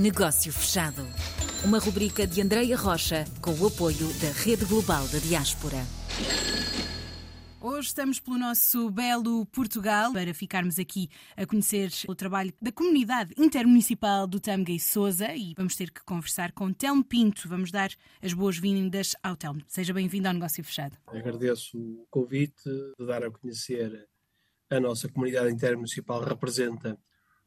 Negócio Fechado. Uma rubrica de Andreia Rocha com o apoio da Rede Global da Diaspora. Hoje estamos pelo nosso belo Portugal para ficarmos aqui a conhecer o trabalho da comunidade intermunicipal do Tâmega e Souza e vamos ter que conversar com Telmo Pinto. Vamos dar as boas-vindas ao Telmo. Seja bem-vindo ao Negócio Fechado. Agradeço o convite de dar a conhecer a nossa comunidade intermunicipal representa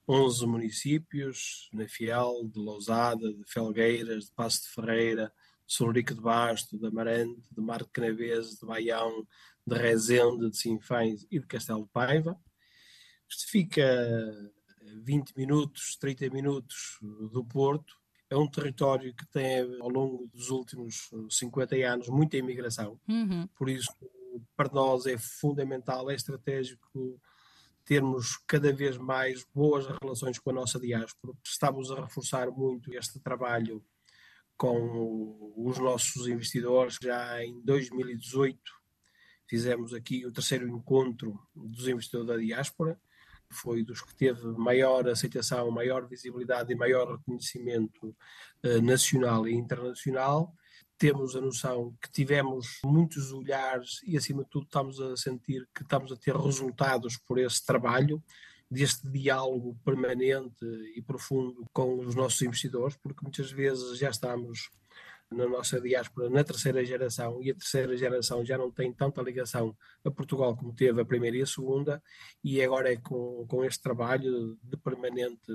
11 municípios, na Fiel, de Lousada, de Felgueiras, de Passo de Ferreira, de Solurico de Basto, de Amarante, de Mar de Canavês, de Baião, de Rezende, de Sinfães e de Castelo de Paiva. Isto fica a 20 minutos, 30 minutos do Porto. É um território que tem, ao longo dos últimos 50 anos, muita imigração. Uhum. Por isso, para nós é fundamental, é estratégico termos cada vez mais boas relações com a nossa diáspora. Estamos a reforçar muito este trabalho com os nossos investidores. Já em 2018 fizemos aqui o terceiro encontro dos investidores da diáspora, que foi dos que teve maior aceitação, maior visibilidade e maior reconhecimento eh, nacional e internacional temos a noção que tivemos muitos olhares e, acima de tudo, estamos a sentir que estamos a ter resultados por esse trabalho, deste diálogo permanente e profundo com os nossos investidores, porque muitas vezes já estamos na nossa diáspora na terceira geração e a terceira geração já não tem tanta ligação a Portugal como teve a primeira e a segunda, e agora é com, com este trabalho de permanente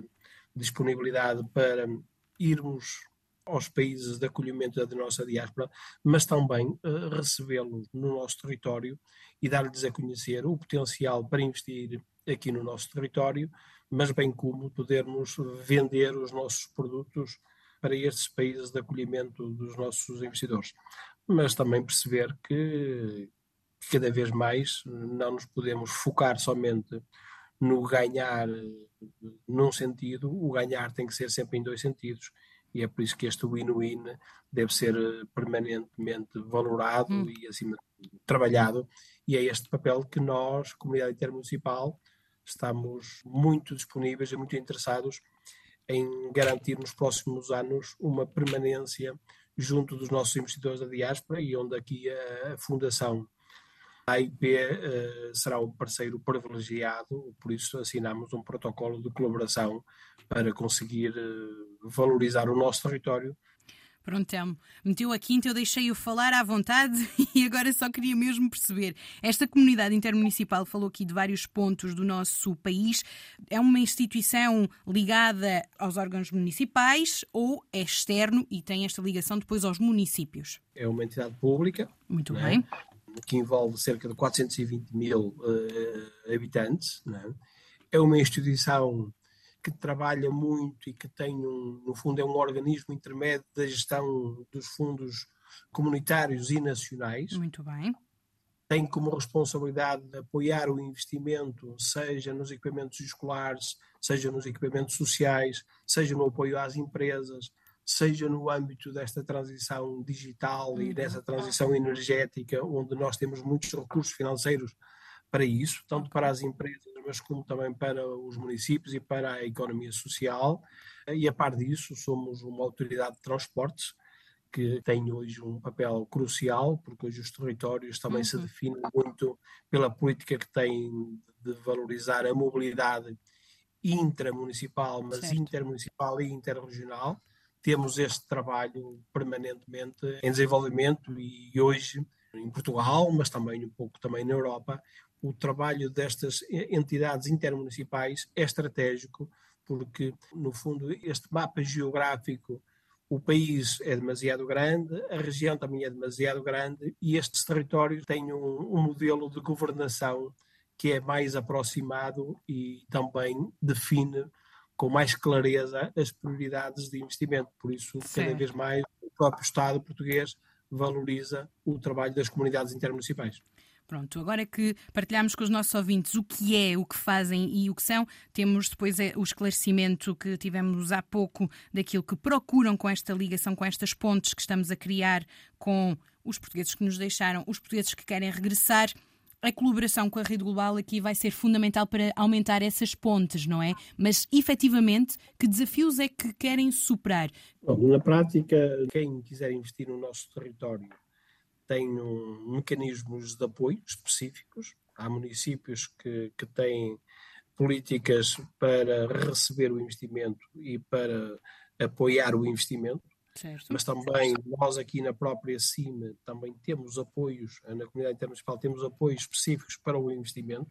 disponibilidade para irmos aos países de acolhimento da nossa diáspora, mas também uh, recebê-los no nosso território e dar-lhes a conhecer o potencial para investir aqui no nosso território, mas bem como podermos vender os nossos produtos para estes países de acolhimento dos nossos investidores. Mas também perceber que cada vez mais não nos podemos focar somente no ganhar eh, num sentido, o ganhar tem que ser sempre em dois sentidos e é por isso que este win-win deve ser eh, permanentemente valorado hum. e acima trabalhado e é este papel que nós, comunidade intermunicipal, estamos muito disponíveis e muito interessados em garantir nos próximos anos uma permanência junto dos nossos investidores da diáspora e onde aqui a, a Fundação a AIP uh, será um parceiro privilegiado, por isso assinamos um protocolo de colaboração para conseguir uh, valorizar o nosso território. Pronto, Telmo, meteu a quinta, eu deixei-o falar à vontade e agora só queria mesmo perceber. Esta comunidade intermunicipal falou aqui de vários pontos do nosso país. É uma instituição ligada aos órgãos municipais ou é externo e tem esta ligação depois aos municípios? É uma entidade pública. Muito é? bem que envolve cerca de 420 mil uh, habitantes. É? é uma instituição que trabalha muito e que tem, um, no fundo, é um organismo intermédio da gestão dos fundos comunitários e nacionais. Muito bem. Tem como responsabilidade apoiar o investimento, seja nos equipamentos escolares, seja nos equipamentos sociais, seja no apoio às empresas, seja no âmbito desta transição digital e uhum. dessa transição energética, onde nós temos muitos recursos financeiros para isso, tanto para as empresas, mas como também para os municípios e para a economia social. E a par disso, somos uma autoridade de transportes que tem hoje um papel crucial, porque hoje os territórios também uhum. se definem muito pela política que têm de valorizar a mobilidade intramunicipal, mas certo. intermunicipal e interregional temos este trabalho permanentemente em desenvolvimento e hoje em Portugal, mas também um pouco também na Europa, o trabalho destas entidades intermunicipais é estratégico porque, no fundo, este mapa geográfico, o país é demasiado grande, a região também é demasiado grande e estes territórios têm um, um modelo de governação que é mais aproximado e também define com mais clareza as prioridades de investimento. Por isso, Sim. cada vez mais, o próprio Estado português valoriza o trabalho das comunidades intermunicipais. Pronto, agora que partilhamos com os nossos ouvintes o que é, o que fazem e o que são, temos depois é o esclarecimento que tivemos há pouco daquilo que procuram com esta ligação, com estas pontes que estamos a criar com os portugueses que nos deixaram, os portugueses que querem regressar a colaboração com a rede global aqui vai ser fundamental para aumentar essas pontes, não é? Mas, efetivamente, que desafios é que querem superar? Bom, na prática, quem quiser investir no nosso território tem um, mecanismos de apoio específicos. Há municípios que, que têm políticas para receber o investimento e para apoiar o investimento. Certo. Mas também nós aqui na própria CIMA também temos apoios, na comunidade intermunicipal temos apoios específicos para o investimento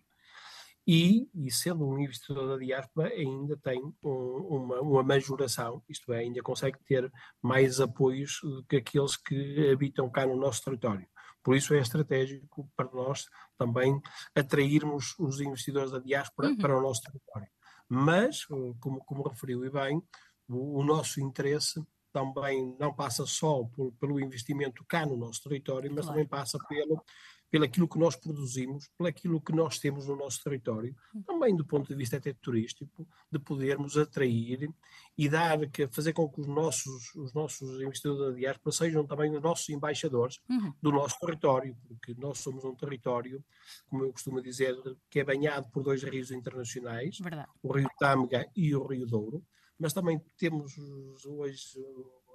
e, e sendo um investidor da diáspora ainda tem um, uma, uma majoração, isto é, ainda consegue ter mais apoios do que aqueles que habitam cá no nosso território. Por isso é estratégico para nós também atrairmos os investidores da diáspora uhum. para o nosso território. Mas, como, como referiu e bem, o, o nosso interesse também não passa só por, pelo investimento cá no nosso território, mas claro. também passa pelo, pelo aquilo que nós produzimos, pelo aquilo que nós temos no nosso território, hum. também do ponto de vista até turístico, de podermos atrair e dar, fazer com que os nossos, os nossos investidores da diáspora sejam também os nossos embaixadores uhum. do nosso território, porque nós somos um território, como eu costumo dizer, que é banhado por dois rios internacionais, Verdade. o Rio Tâmega e o Rio Douro, mas também temos hoje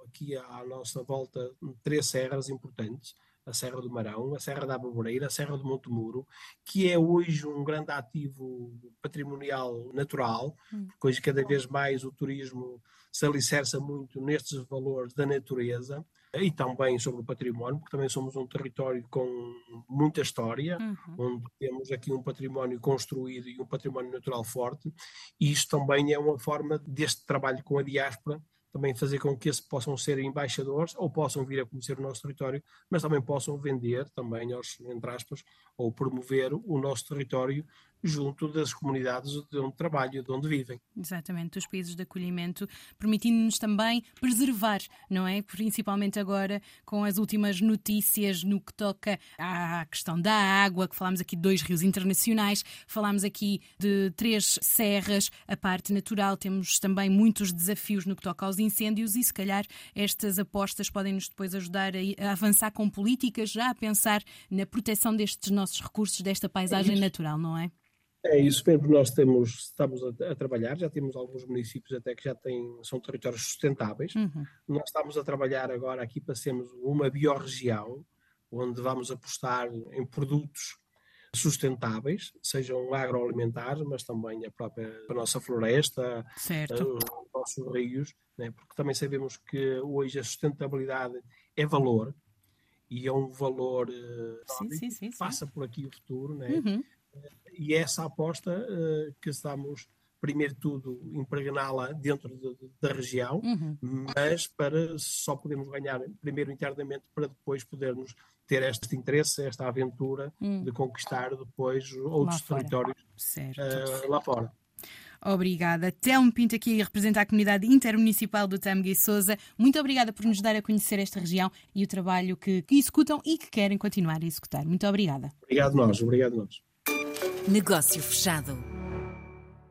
aqui à nossa volta três serras importantes, a Serra do Marão, a Serra da Aboboreira, a Serra do Monte Muro, que é hoje um grande ativo patrimonial natural, hum. porque hoje cada vez mais o turismo se alicerça muito nestes valores da natureza e também sobre o património, porque também somos um território com muita história, uhum. onde temos aqui um património construído e um património natural forte, e isto também é uma forma deste trabalho com a diáspora também fazer com que esses possam ser embaixadores ou possam vir a conhecer o nosso território, mas também possam vender também, aos, entre aspas, ou promover o nosso território junto das comunidades de onde trabalham, de onde vivem. Exatamente, dos países de acolhimento, permitindo-nos também preservar, não é? Principalmente agora com as últimas notícias no que toca à questão da água, que falámos aqui de dois rios internacionais, falámos aqui de três serras, a parte natural, temos também muitos desafios no que toca aos incêndios e se calhar estas apostas podem-nos depois ajudar a avançar com políticas já a pensar na proteção destes nossos recursos, desta paisagem é natural, não é? É isso mesmo, nós temos, estamos a, a, trabalhar, já temos alguns municípios até que já têm, são territórios sustentáveis. Uhum. Nós estamos a trabalhar agora aqui para sermos uma biorregião, onde vamos apostar em produtos sustentáveis, sejam agroalimentares, mas também a própria a nossa floresta, certo. Eh, os nossos rios, né? porque também sabemos que hoje a sustentabilidade é valor e é um valor uh, sim, sim, sim, passa por aqui o futuro, né? Uhum e é essa aposta uh, que estamos, primeiro tudo, impregná-la dentro de, de, da região, uhum. mas para só podemos ganhar primeiro internamente para depois podermos ter este interesse, esta aventura uhum. de conquistar depois outros lá territórios uh, lá fora. Obrigada. Telmo Pinto aqui a representar a comunidade intermunicipal do Tâmega e Souza. Muito obrigada por nos dar a conhecer esta região e o trabalho que, que executam e que querem continuar a executar. Muito obrigada. Obrigado nós, obrigado nós. Negócio fechado.